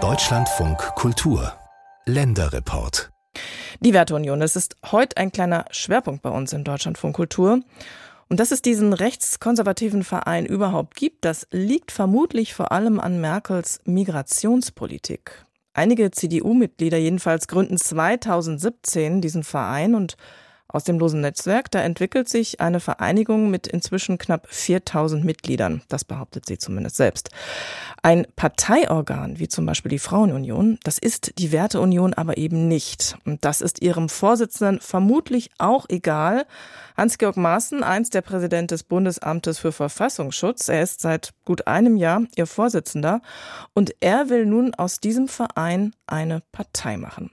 Deutschlandfunk Kultur Länderreport die Werteunion, das ist heute ein kleiner Schwerpunkt bei uns in Deutschlandfunk Kultur. Und dass es diesen rechtskonservativen Verein überhaupt gibt, das liegt vermutlich vor allem an Merkels Migrationspolitik. Einige CDU-Mitglieder jedenfalls gründen 2017 diesen Verein und aus dem losen Netzwerk, da entwickelt sich eine Vereinigung mit inzwischen knapp 4000 Mitgliedern. Das behauptet sie zumindest selbst. Ein Parteiorgan, wie zum Beispiel die Frauenunion, das ist die Werteunion aber eben nicht. Und das ist ihrem Vorsitzenden vermutlich auch egal. Hans-Georg Maaßen, einst der Präsident des Bundesamtes für Verfassungsschutz, er ist seit gut einem Jahr ihr Vorsitzender und er will nun aus diesem Verein eine Partei machen.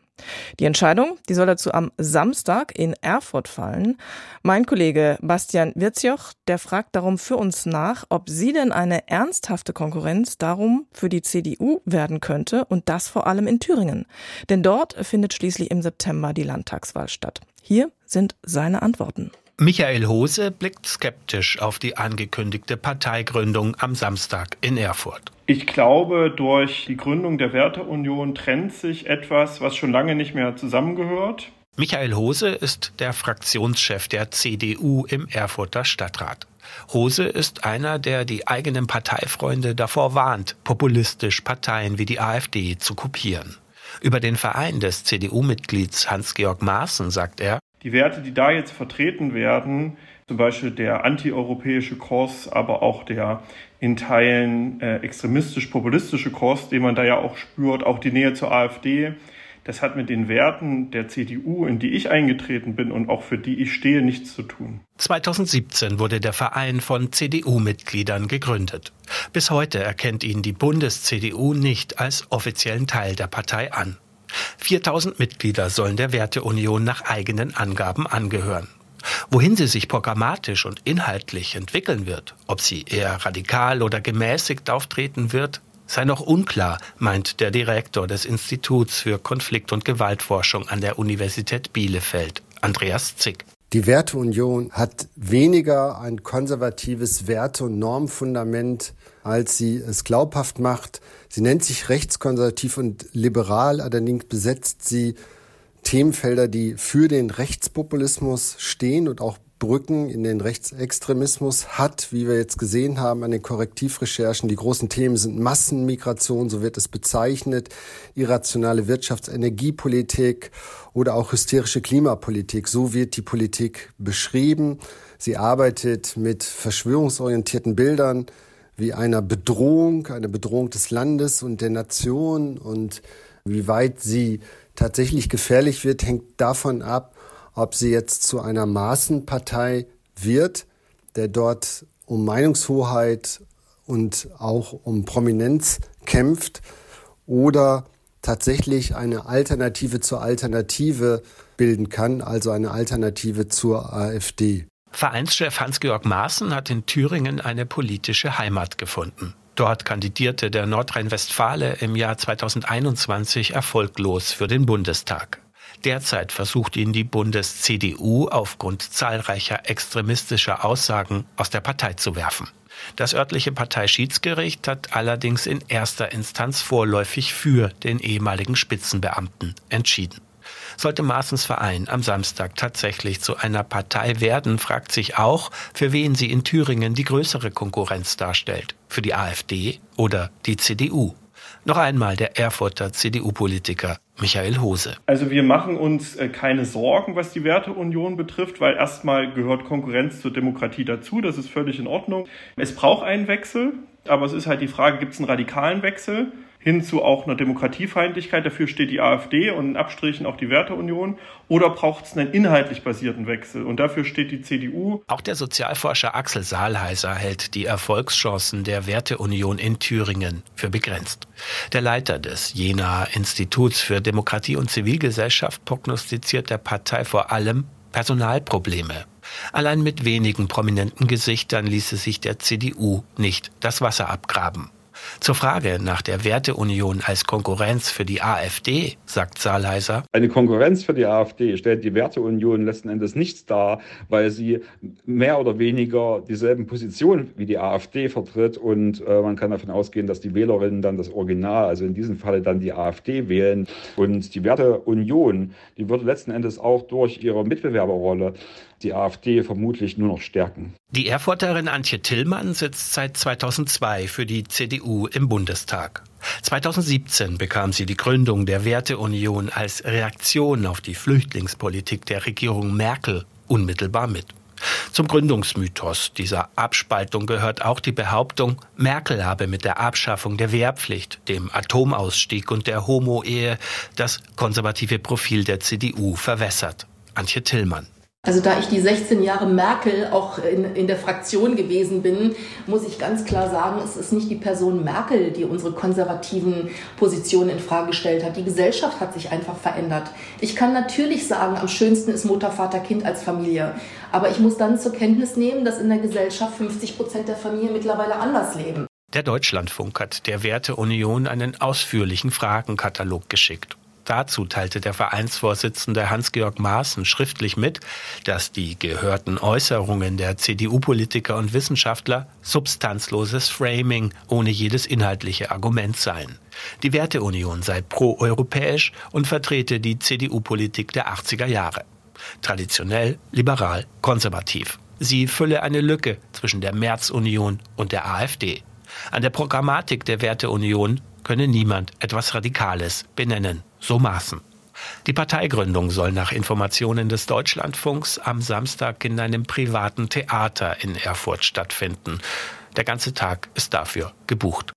Die Entscheidung, die soll dazu am Samstag in Erfurt fallen. Mein Kollege Bastian Wirzjoch, der fragt darum für uns nach, ob sie denn eine ernsthafte Konkurrenz darum für die CDU werden könnte und das vor allem in Thüringen. Denn dort findet schließlich im September die Landtagswahl statt. Hier sind seine Antworten. Michael Hose blickt skeptisch auf die angekündigte Parteigründung am Samstag in Erfurt. Ich glaube, durch die Gründung der Werteunion trennt sich etwas, was schon lange nicht mehr zusammengehört. Michael Hose ist der Fraktionschef der CDU im Erfurter Stadtrat. Hose ist einer, der die eigenen Parteifreunde davor warnt, populistisch Parteien wie die AfD zu kopieren. Über den Verein des CDU-Mitglieds Hans-Georg Maaßen sagt er, die Werte, die da jetzt vertreten werden, zum Beispiel der antieuropäische Kurs, aber auch der in Teilen äh, extremistisch-populistische Kurs, den man da ja auch spürt, auch die Nähe zur AfD, das hat mit den Werten der CDU, in die ich eingetreten bin und auch für die ich stehe, nichts zu tun. 2017 wurde der Verein von CDU-Mitgliedern gegründet. Bis heute erkennt ihn die Bundes-CDU nicht als offiziellen Teil der Partei an. 4000 Mitglieder sollen der Werteunion nach eigenen Angaben angehören. Wohin sie sich programmatisch und inhaltlich entwickeln wird, ob sie eher radikal oder gemäßigt auftreten wird, sei noch unklar, meint der Direktor des Instituts für Konflikt- und Gewaltforschung an der Universität Bielefeld, Andreas Zick. Die Werteunion hat weniger ein konservatives Werte- und Normfundament, als sie es glaubhaft macht. Sie nennt sich rechtskonservativ und liberal, allerdings besetzt sie Themenfelder, die für den Rechtspopulismus stehen und auch Brücken in den Rechtsextremismus hat, wie wir jetzt gesehen haben an den Korrektivrecherchen. Die großen Themen sind Massenmigration, so wird es bezeichnet, irrationale Wirtschafts-, Energiepolitik oder auch hysterische Klimapolitik. So wird die Politik beschrieben. Sie arbeitet mit verschwörungsorientierten Bildern wie einer Bedrohung, einer Bedrohung des Landes und der Nation und wie weit sie tatsächlich gefährlich wird, hängt davon ab, ob sie jetzt zu einer Maßenpartei wird, der dort um Meinungshoheit und auch um Prominenz kämpft oder tatsächlich eine Alternative zur Alternative bilden kann, also eine Alternative zur AfD. Vereinschef Hans-Georg Maaßen hat in Thüringen eine politische Heimat gefunden. Dort kandidierte der Nordrhein-Westfale im Jahr 2021 erfolglos für den Bundestag. Derzeit versucht ihn die Bundes-CDU aufgrund zahlreicher extremistischer Aussagen aus der Partei zu werfen. Das örtliche Parteischiedsgericht hat allerdings in erster Instanz vorläufig für den ehemaligen Spitzenbeamten entschieden. Sollte Maaßens Verein am Samstag tatsächlich zu einer Partei werden, fragt sich auch, für wen sie in Thüringen die größere Konkurrenz darstellt. Für die AfD oder die CDU. Noch einmal der Erfurter CDU-Politiker Michael Hose. Also wir machen uns äh, keine Sorgen, was die Werteunion betrifft, weil erstmal gehört Konkurrenz zur Demokratie dazu. Das ist völlig in Ordnung. Es braucht einen Wechsel, aber es ist halt die Frage, gibt es einen radikalen Wechsel? Hin zu auch einer Demokratiefeindlichkeit. Dafür steht die AfD und in Abstrichen auch die Werteunion. Oder braucht es einen inhaltlich basierten Wechsel? Und dafür steht die CDU. Auch der Sozialforscher Axel Saalheiser hält die Erfolgschancen der Werteunion in Thüringen für begrenzt. Der Leiter des Jena Instituts für Demokratie und Zivilgesellschaft prognostiziert der Partei vor allem Personalprobleme. Allein mit wenigen prominenten Gesichtern ließe sich der CDU nicht das Wasser abgraben. Zur Frage nach der Werteunion als Konkurrenz für die AfD, sagt Saarleiser. Eine Konkurrenz für die AfD stellt die Werteunion letzten Endes nichts dar, weil sie mehr oder weniger dieselben Positionen wie die AfD vertritt und äh, man kann davon ausgehen, dass die Wählerinnen dann das Original, also in diesem Falle dann die AfD wählen. Und die Werteunion, die würde letzten Endes auch durch ihre Mitbewerberrolle die AfD vermutlich nur noch stärken. Die Erfurterin Antje Tillmann sitzt seit 2002 für die CDU im Bundestag. 2017 bekam sie die Gründung der Werteunion als Reaktion auf die Flüchtlingspolitik der Regierung Merkel unmittelbar mit. Zum Gründungsmythos dieser Abspaltung gehört auch die Behauptung, Merkel habe mit der Abschaffung der Wehrpflicht, dem Atomausstieg und der Homo-Ehe das konservative Profil der CDU verwässert. Antje Tillmann. Also da ich die 16 Jahre Merkel auch in, in der Fraktion gewesen bin, muss ich ganz klar sagen, es ist nicht die Person Merkel, die unsere konservativen Positionen in Frage gestellt hat. Die Gesellschaft hat sich einfach verändert. Ich kann natürlich sagen, am schönsten ist Mutter, Vater, Kind als Familie. Aber ich muss dann zur Kenntnis nehmen, dass in der Gesellschaft 50 Prozent der Familien mittlerweile anders leben. Der Deutschlandfunk hat der Werteunion einen ausführlichen Fragenkatalog geschickt. Dazu teilte der Vereinsvorsitzende Hans-Georg Maaßen schriftlich mit, dass die gehörten Äußerungen der CDU-Politiker und Wissenschaftler substanzloses Framing ohne jedes inhaltliche Argument seien. Die Werteunion sei proeuropäisch und vertrete die CDU-Politik der 80er Jahre. Traditionell, liberal, konservativ. Sie fülle eine Lücke zwischen der Märzunion und der AfD. An der Programmatik der Werteunion könne niemand etwas Radikales benennen, so Maaßen. Die Parteigründung soll nach Informationen des Deutschlandfunks am Samstag in einem privaten Theater in Erfurt stattfinden. Der ganze Tag ist dafür gebucht.